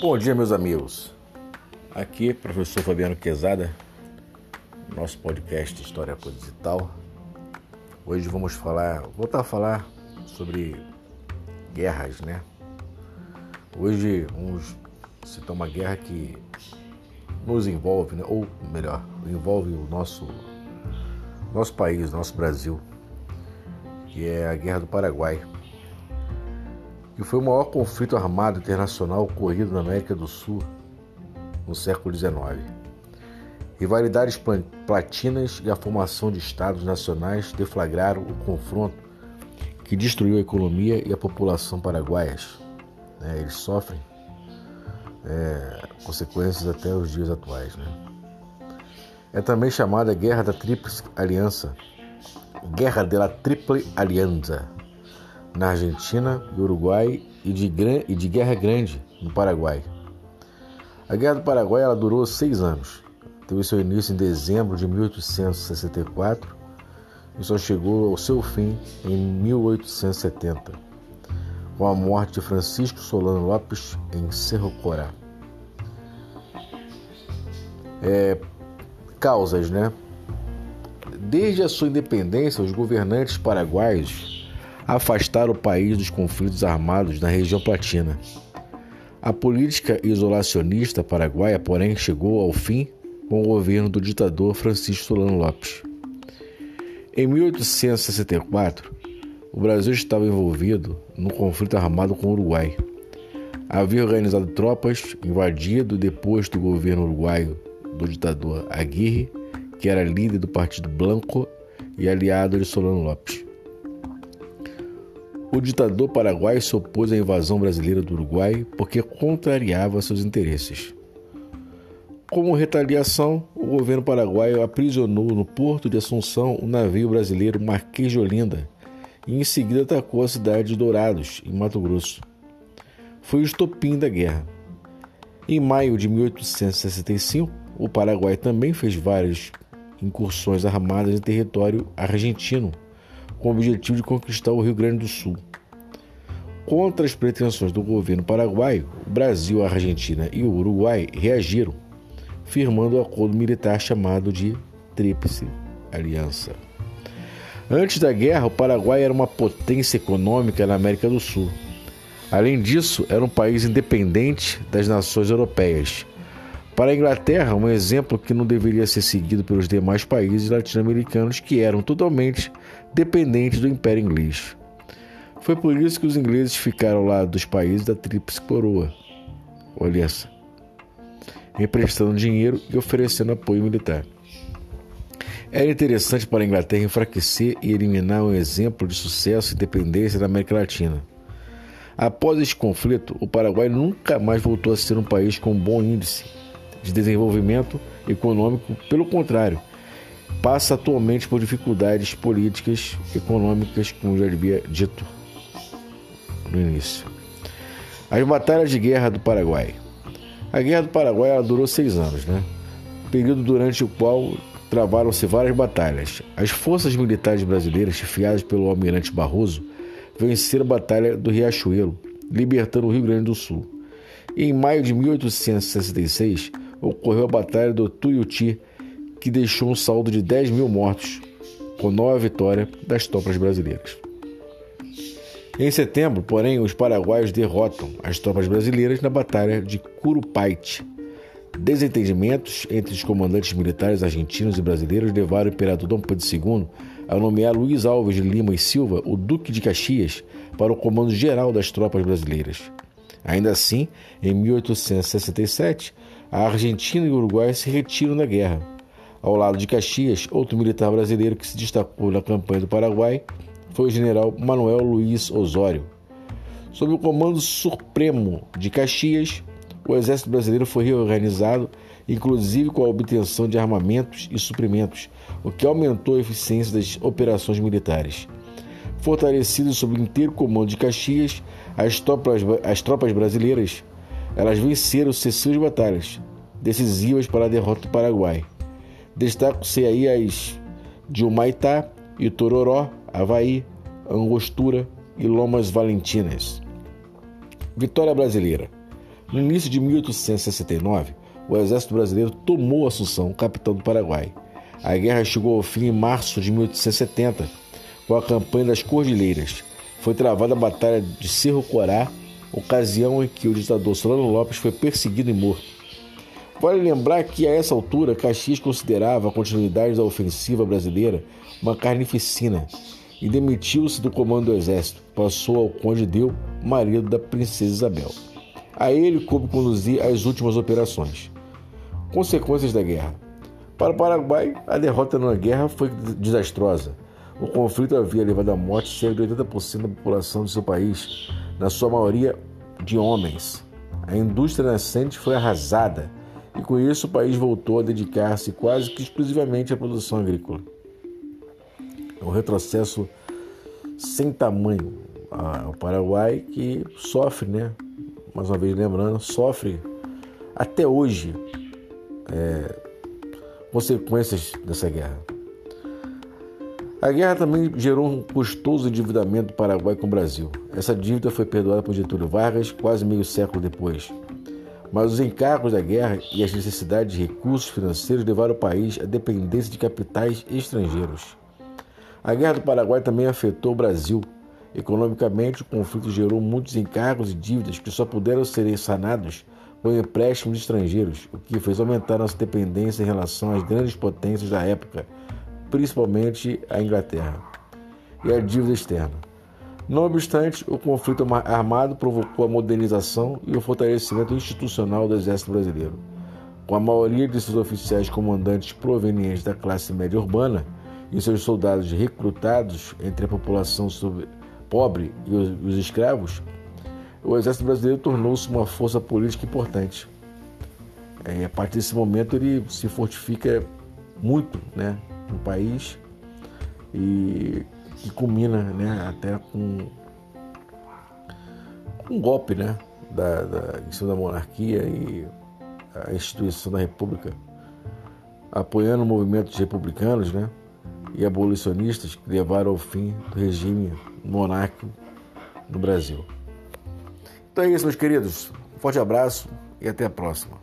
Bom dia, meus amigos. Aqui, professor Fabiano Quezada, nosso podcast História Digital. Hoje vamos falar, voltar a falar sobre guerras, né? Hoje vamos citar uma guerra que nos envolve, né? ou melhor, envolve o nosso, nosso país, nosso Brasil, que é a Guerra do Paraguai que foi o maior conflito armado internacional ocorrido na América do Sul no século XIX. Rivalidades platinas e a formação de estados nacionais deflagraram o confronto que destruiu a economia e a população paraguaias. É, eles sofrem é, consequências até os dias atuais. Né? É também chamada Guerra da Tríplice Aliança, Guerra de la Triple Alianza, na Argentina e Uruguai e de, e de Guerra Grande no Paraguai. A Guerra do Paraguai ela durou seis anos. Teve seu início em dezembro de 1864 e só chegou ao seu fim em 1870, com a morte de Francisco Solano Lopes em Cerro Corá. É, causas, né? Desde a sua independência, os governantes paraguaios afastar o país dos conflitos armados na região platina. A política isolacionista paraguaia, porém, chegou ao fim com o governo do ditador Francisco Solano Lopes. Em 1864, o Brasil estava envolvido num conflito armado com o Uruguai. Havia organizado tropas, invadido depois do governo uruguaio do ditador Aguirre, que era líder do Partido Blanco e aliado de Solano Lopes. O ditador paraguaio se opôs à invasão brasileira do Uruguai porque contrariava seus interesses. Como retaliação, o governo paraguaio aprisionou no porto de Assunção o navio brasileiro Marquês de Olinda e em seguida atacou a cidade de Dourados, em Mato Grosso. Foi o estopim da guerra. Em maio de 1865, o Paraguai também fez várias incursões armadas em território argentino com o objetivo de conquistar o Rio Grande do Sul. Contra as pretensões do governo paraguaio, o Brasil, a Argentina e o Uruguai reagiram, firmando o um acordo militar chamado de Tríplice Aliança. Antes da guerra, o Paraguai era uma potência econômica na América do Sul. Além disso, era um país independente das nações europeias. Para a Inglaterra, um exemplo que não deveria ser seguido pelos demais países latino-americanos que eram totalmente dependentes do Império Inglês. Foi por isso que os ingleses ficaram ao lado dos países da Tríplice Coroa. Olha essa. Emprestando dinheiro e oferecendo apoio militar. Era interessante para a Inglaterra enfraquecer e eliminar um exemplo de sucesso e independência da América Latina. Após este conflito, o Paraguai nunca mais voltou a ser um país com bom índice de desenvolvimento econômico, pelo contrário, passa atualmente por dificuldades políticas e econômicas, como já havia dito no início. As batalhas de guerra do Paraguai. A guerra do Paraguai durou seis anos, né? período durante o qual travaram-se várias batalhas. As forças militares brasileiras, chefiadas pelo almirante Barroso, venceram a Batalha do Riachuelo, libertando o Rio Grande do Sul. Em maio de 1866, ocorreu a Batalha do Tuiuti, que deixou um saldo de 10 mil mortos, com nova vitória das tropas brasileiras. Em setembro, porém, os paraguaios derrotam as tropas brasileiras na Batalha de Curupaite. Desentendimentos entre os comandantes militares argentinos e brasileiros levaram o imperador Dom Pedro II a nomear Luiz Alves de Lima e Silva, o Duque de Caxias, para o comando geral das tropas brasileiras. Ainda assim, em 1867, a Argentina e o Uruguai se retiram da guerra. Ao lado de Caxias, outro militar brasileiro que se destacou na campanha do Paraguai foi o general Manuel Luiz Osório. Sob o comando supremo de Caxias, o exército brasileiro foi reorganizado, inclusive com a obtenção de armamentos e suprimentos, o que aumentou a eficiência das operações militares. Fortalecidas sob o inteiro comando de Caxias, as tropas, as tropas brasileiras elas venceram sucessivas batalhas decisivas para a derrota do Paraguai. Destacam-se aí as de Humaitá, Itororó, Havaí, Angostura e Lomas Valentinas. Vitória brasileira. No início de 1869, o exército brasileiro tomou Assunção, capital do Paraguai. A guerra chegou ao fim em março de 1870, com a campanha das Cordilheiras. Foi travada a Batalha de Cerro Corá, ocasião em que o ditador Solano Lopes foi perseguido e morto. Vale lembrar que, a essa altura, Caxias considerava a continuidade da ofensiva brasileira uma carnificina e demitiu-se do comando do exército. Passou ao conde Deu, marido da princesa Isabel. A ele coube conduzir as últimas operações. Consequências da guerra. Para o Paraguai, a derrota na guerra foi desastrosa. O conflito havia levado à morte cerca de 80% da população de seu país, na sua maioria de homens. A indústria nascente foi arrasada e com isso o país voltou a dedicar-se quase que exclusivamente à produção agrícola. É um retrocesso sem tamanho. O Paraguai que sofre, né? mais uma vez lembrando, sofre até hoje é, consequências dessa guerra. A guerra também gerou um custoso endividamento do Paraguai com o Brasil. Essa dívida foi perdoada por Getúlio Vargas quase meio século depois. Mas os encargos da guerra e as necessidades de recursos financeiros levaram o país à dependência de capitais estrangeiros. A guerra do Paraguai também afetou o Brasil Economicamente, o conflito gerou muitos encargos e dívidas que só puderam ser sanados com empréstimos estrangeiros, o que fez aumentar nossa dependência em relação às grandes potências da época, principalmente a Inglaterra, e a dívida externa. Não obstante, o conflito armado provocou a modernização e o fortalecimento institucional do Exército Brasileiro. Com a maioria de seus oficiais comandantes provenientes da classe média urbana e seus soldados recrutados entre a população pobre e os, os escravos, o exército brasileiro tornou-se uma força política importante. É, a partir desse momento ele se fortifica muito né, no país e que culmina né, até com um golpe né, da, da, em cima da monarquia e a instituição da república, apoiando movimentos republicanos né, e abolicionistas que levaram ao fim do regime monárquico no Brasil. Então é isso, meus queridos. Um forte abraço e até a próxima.